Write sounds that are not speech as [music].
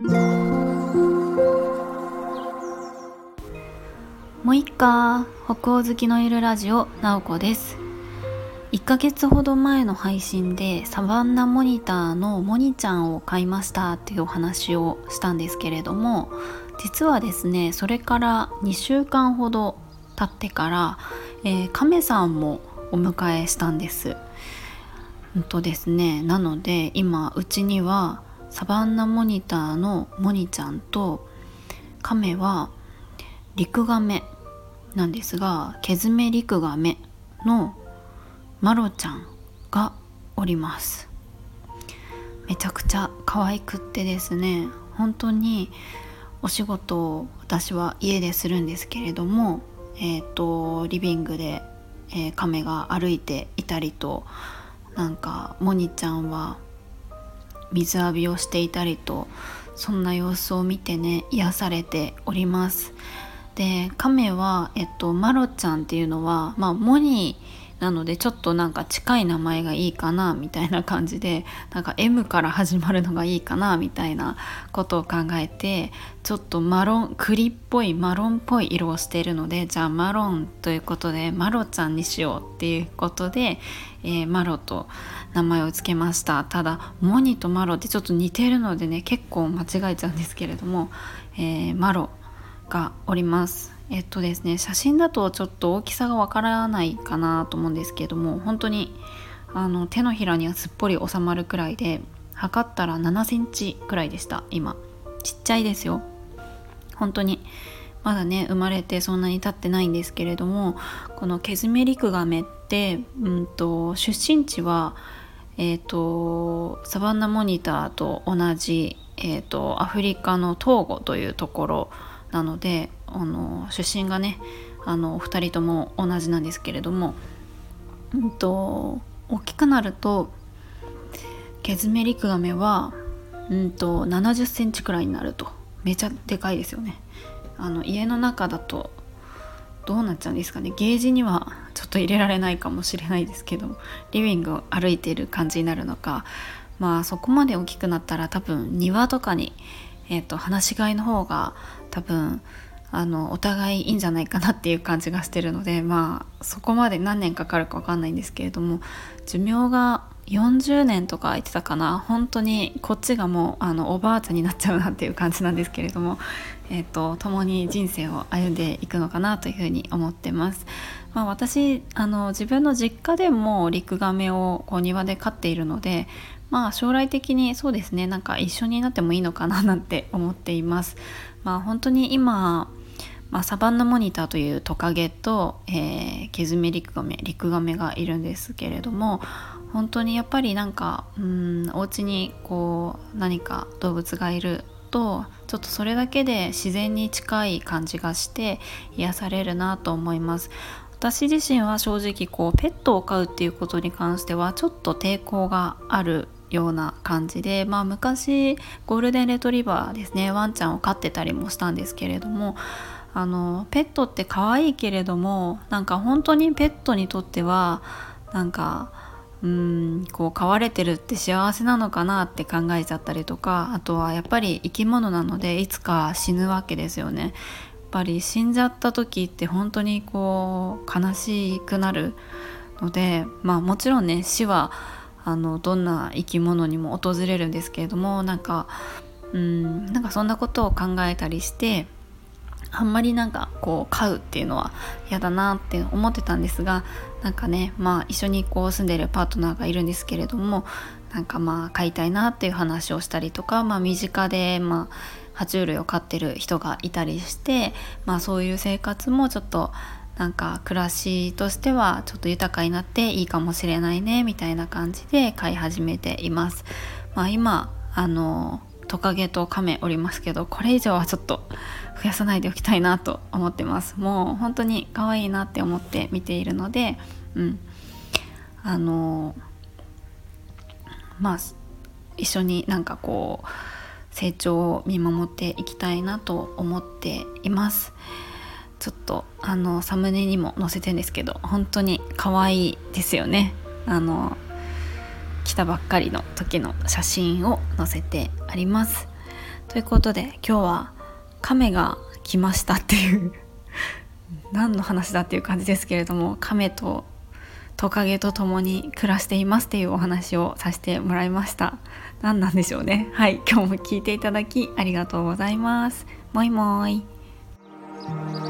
もういっか北欧好きのいるラジオなおこです1ヶ月ほど前の配信でサバンナモニターのモニちゃんを買いましたっていうお話をしたんですけれども実はですねそれから2週間ほど経ってから、えー、亀さんもお迎えしたんです。うんとですねなので今うちにはサバンナモニターのモニちゃんと亀はリクガメなんですがケズメリクガメのマロちゃんがおります。めちゃくちゃ可愛くってですね本当にお仕事を私は家でするんですけれどもえっ、ー、とリビングで、えー、亀が歩いていたりとなんかモニちゃんは水浴びをしていたりとそんな様子を見てね癒されております。で亀は、えっと、マロちゃんっていうのは、まあ、モニーなのでちょっとなんか近い名前がいいかなみたいな感じでなんか M から始まるのがいいかなみたいなことを考えてちょっとマロン栗っぽいマロンっぽい色をしているのでじゃあマロンということでマロちゃんにしようっていうことで、えー、マロと名前を付けました。ただモニとマロってちょっと似てるのでね結構間違えちゃうんですけれども、えー、マロがおります。えっとですね写真だとちょっと大きさがわからないかなと思うんですけれども本当にあの手のひらにはすっぽり収まるくらいで測ったら7センチくらいでした今。ちっちゃいですよ。本当に。まだね生まれてそんなに経ってないんですけれどもこのケズメリクガメって、うんと、出身地はえーと、サバンナモニターと同じ、えーとアフリカのトーゴというところなのであの出身がねあのお二人とも同じなんですけれども、うんと、大きくなるとケズメリクガメは、うんと、7 0センチくらいになるとめちゃでかいですよね。あの家の中だとどうなっちゃうんですかねゲージにはちょっと入れられないかもしれないですけどリビングを歩いている感じになるのかまあそこまで大きくなったら多分庭とかに、えーと、と放し飼いの方が多分あのお互いいいんじゃないかなっていう感じがしてるのでまあそこまで何年かかるか分かんないんですけれども寿命が40年とか言ってたかな本当にこっちがもうあのおばあちゃんになっちゃうなっていう感じなんですけれども、えーと、共に人生を歩んでいくのかなというふうに思ってます。まあ、私あの自分の実家でもリクガメをこう庭で飼っているのでまあ将来的にそうですねなんか一緒になってもいいのかななんて思っています。まあ、本当に今まあ、サバンナモニターというトカゲと、えー、ケズメリクガメリクガメがいるんですけれども本当にやっぱりなんかうんお家にこう何か動物がいるとちょっとそれだけで自然に近い感じがして癒されるなと思います私自身は正直こうペットを飼うっていうことに関してはちょっと抵抗があるような感じで、まあ、昔ゴールデンレトリバーですねワンちゃんを飼ってたりもしたんですけれどもあのペットって可愛いけれどもなんか本当にペットにとってはなんかうんこう飼われてるって幸せなのかなって考えちゃったりとかあとはやっぱり生き物なのでいつか死ぬわけですよね。ぱり死んじゃった時って本当にこう悲しくなるのでまあもちろんね死はあのどんな生き物にも訪れるんですけれどもなんかうんなんかそんなことを考えたりしてあんまりなんかこう飼うっていうのは嫌だなって思ってたんですがなんかねまあ一緒にこう住んでるパートナーがいるんですけれどもなんかまあ飼いたいなっていう話をしたりとか、まあ、身近でまあ爬虫類を飼ってる人がいたりして、まあ、そういう生活もちょっとなんか暮らしとしてはちょっと豊かになっていいかもしれないねみたいな感じで飼い始めています。まあ、今あのトカゲとカメおりますけどこれ以上はちょっと増やさないでおきたいなと思ってますもう本当に可愛いなって思って見ているのでうんあのまあ一緒になんかこう成長を見守っていきたいなと思っています。ちょっとあのサムネにも載せてんですけど本当に可愛いですよね。あの来たばっかりの時の写真を載せてあります。ということで今日は亀が来ましたっていう [laughs] 何の話だっていう感じですけれども亀とトカゲと共に暮らしていますっていうお話をさせてもらいました。何なんでしょうね。はい。今日も聞いていただきありがとうございます。もいもーい。